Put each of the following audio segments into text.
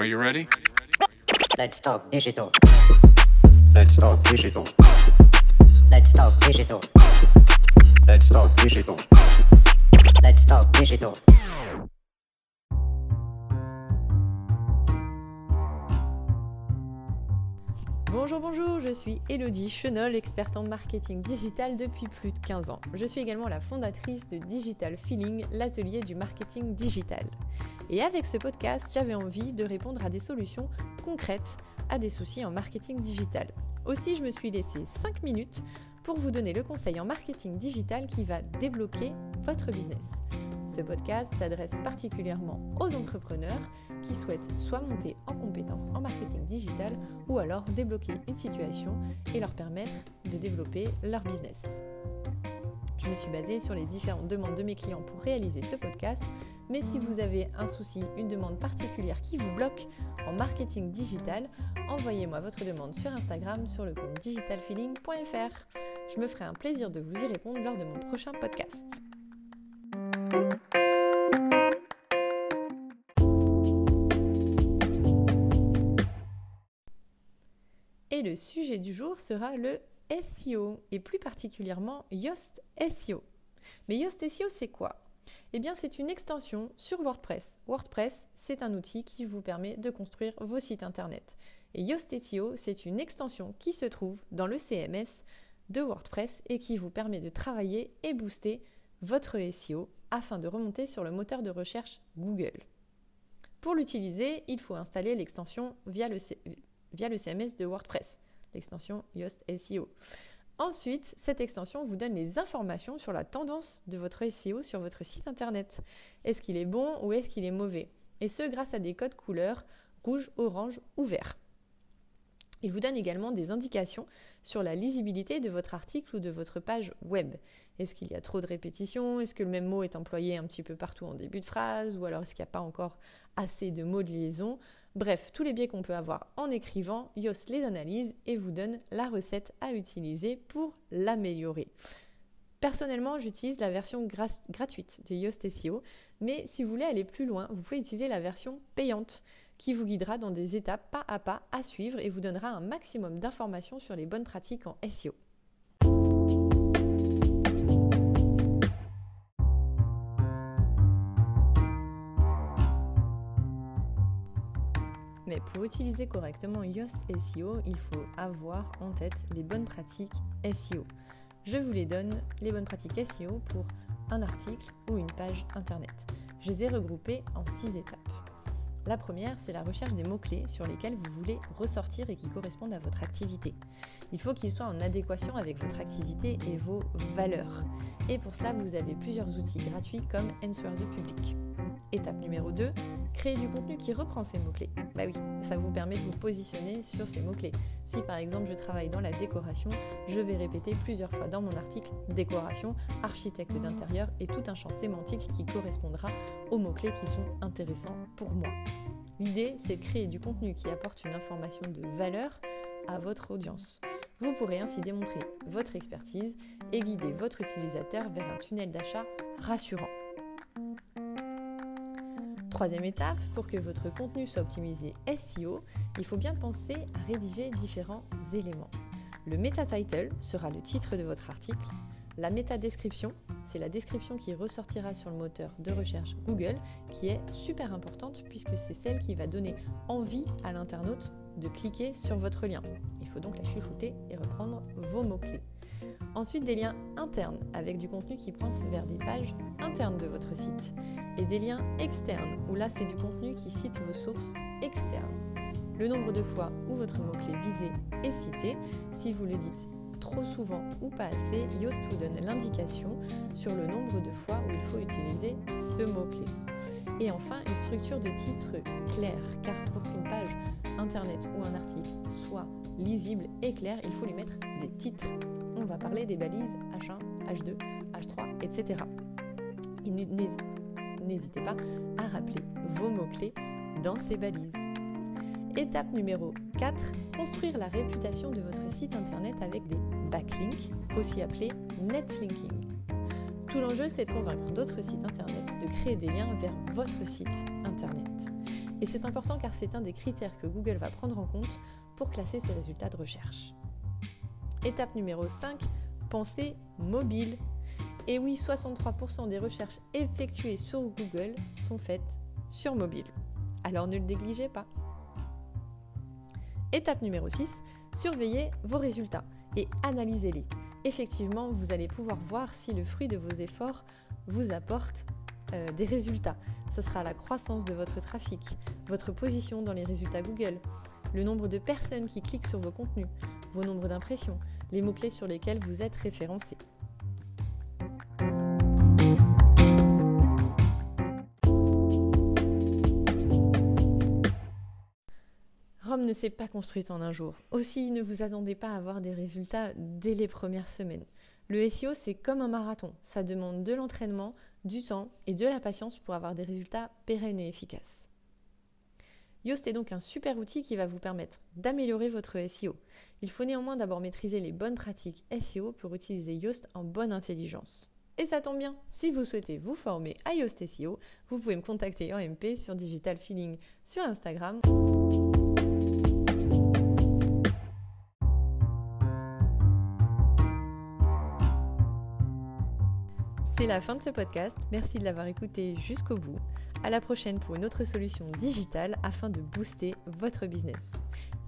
Are you ready? Let's talk digital. Let's talk digital. Let's talk digital. Let's talk digital. Let's talk digital. Bonjour, bonjour, je suis Elodie Chenol, experte en marketing digital depuis plus de 15 ans. Je suis également la fondatrice de Digital Feeling, l'atelier du marketing digital. Et avec ce podcast, j'avais envie de répondre à des solutions concrètes à des soucis en marketing digital. Aussi, je me suis laissé 5 minutes pour vous donner le conseil en marketing digital qui va débloquer votre business. Ce podcast s'adresse particulièrement aux entrepreneurs qui souhaitent soit monter en compétences en marketing digital ou alors débloquer une situation et leur permettre de développer leur business. Je me suis basée sur les différentes demandes de mes clients pour réaliser ce podcast, mais si vous avez un souci, une demande particulière qui vous bloque en marketing digital, envoyez-moi votre demande sur Instagram sur le compte digitalfeeling.fr. Je me ferai un plaisir de vous y répondre lors de mon prochain podcast. Et le sujet du jour sera le SEO et plus particulièrement Yoast SEO. Mais Yoast SEO, c'est quoi? Eh bien, c'est une extension sur WordPress. WordPress, c'est un outil qui vous permet de construire vos sites internet. Et Yoast SEO, c'est une extension qui se trouve dans le CMS de WordPress et qui vous permet de travailler et booster votre SEO afin de remonter sur le moteur de recherche Google. Pour l'utiliser, il faut installer l'extension via le, CMS de WordPress, l'extension Yoast SEO. Ensuite, cette extension vous donne les informations sur la tendance de votre SEO sur votre site internet. Est-ce qu'il est bon ou est-ce qu'il est mauvais? Et ce, grâce à des codes couleurs rouge, orange ou vert. Il vous donne également des indications sur la lisibilité de votre article ou de votre page web. Est-ce qu'il y a trop de répétitions? Est-ce que le même mot est employé un petit peu partout en début de phrase? Ou alors est-ce qu'il n'y a pas encore assez de mots de liaison? Bref, tous les biais qu'on peut avoir en écrivant, Yoast les analyse et vous donne la recette à utiliser pour l'améliorer. Personnellement, j'utilise la version gratuite de Yoast SEO, mais si vous voulez aller plus loin, vous pouvez utiliser la version payante qui vous guidera dans des étapes pas à pas à suivre et vous donnera un maximum d'informations sur les bonnes pratiques en SEO. Mais pour utiliser correctement Yoast SEO, il faut avoir en tête les bonnes pratiques SEO. Je vous les donne, les bonnes pratiques SEO, pour un article ou une page internet. Je les ai regroupées en six étapes. La première, c'est la recherche des mots-clés sur lesquels vous voulez ressortir et qui correspondent à votre activité. Il faut qu'ils soient en adéquation avec votre activité et vos valeurs. Et pour cela, vous avez plusieurs outils gratuits comme Answer the Public. Étape numéro 2, créer du contenu qui reprend ces mots-clés. Bah oui, ça vous permet de vous positionner sur ces mots-clés. Si par exemple je travaille dans la décoration, je vais répéter plusieurs fois dans mon article décoration, architecte d'intérieur et tout un champ sémantique qui correspondra aux mots-clés qui sont intéressants pour moi. L'idée, c'est créer du contenu qui apporte une information de valeur à votre audience. Vous pourrez ainsi démontrer votre expertise et guider votre utilisateur vers un tunnel d'achat rassurant. Troisième étape, pour que votre contenu soit optimisé SEO, il faut bien penser à rédiger différents éléments. Le meta title sera le titre de votre article. La méta description, c'est la description qui ressortira sur le moteur de recherche Google, qui est super importante puisque c'est celle qui va donner envie à l'internaute de cliquer sur votre lien. Il faut donc la chuchoter et reprendre vos mots-clés. Ensuite, des liens internes avec du contenu qui pointe vers des pages internes de votre site. Et des liens externes où là, c'est du contenu qui cite vos sources externes. Le nombre de fois où votre mot-clé visé est cité, si vous le dites trop souvent ou pas assez, Yoast vous donne l'indication sur le nombre de fois où il faut utiliser ce mot-clé. Et enfin, une structure de titre claire, car pour qu'une page internet ou un article soit lisible et clair, il faut lui mettre des titres on va parler des balises H1, H2, H3, etc. Et n'hésitez pas à rappeler vos mots-clés dans ces balises. Étape numéro 4, construire la réputation de votre site internet avec des backlinks, aussi appelés netlinking. Tout l'enjeu, c'est de convaincre d'autres sites internet de créer des liens vers votre site internet. Et c'est important car c'est un des critères que Google va prendre en compte pour classer ses résultats de recherche. Étape numéro 5, pensée mobile. Et oui, 63% des recherches effectuées sur Google sont faites sur mobile. Alors ne le négligez pas. Étape numéro 6, surveillez vos résultats et analysez-les. Effectivement, vous allez pouvoir voir si le fruit de vos efforts vous apporte euh, des résultats. Ce sera la croissance de votre trafic, votre position dans les résultats Google, le nombre de personnes qui cliquent sur vos contenus, vos nombres d'impressions, les mots-clés sur lesquels vous êtes référencé. Rome ne s'est pas construite en un jour. Aussi, ne vous attendez pas à avoir des résultats dès les premières semaines. Le SEO, c'est comme un marathon. Ça demande de l'entraînement, du temps et de la patience pour avoir des résultats pérennes et efficaces. Yoast est donc un super outil qui va vous permettre d'améliorer votre SEO. Il faut néanmoins d'abord maîtriser les bonnes pratiques SEO pour utiliser Yoast en bonne intelligence. Et ça tombe bien, si vous souhaitez vous former à Yoast SEO, vous pouvez me contacter en MP sur Digital Feeling sur Instagram. C'est la fin de ce podcast. Merci de l'avoir écouté jusqu'au bout. À la prochaine pour une autre solution digitale afin de booster votre business.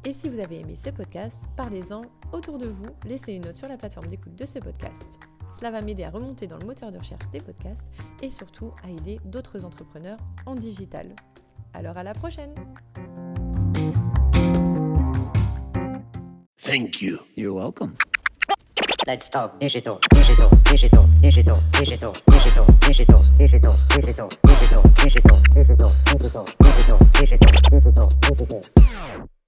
Et si vous avez aimé ce podcast, parlez-en autour de vous, laissez une note sur la plateforme d'écoute de ce podcast. Cela va m'aider à remonter dans le moteur de recherche des podcasts et surtout à aider d'autres entrepreneurs en digital. Alors à la prochaine Thank you. You're welcome. Let's talk digital, digital, digital, digital, digital, digital, digital, digital, digital, digital, digital, digital, digital, digital, digital, digital, digital.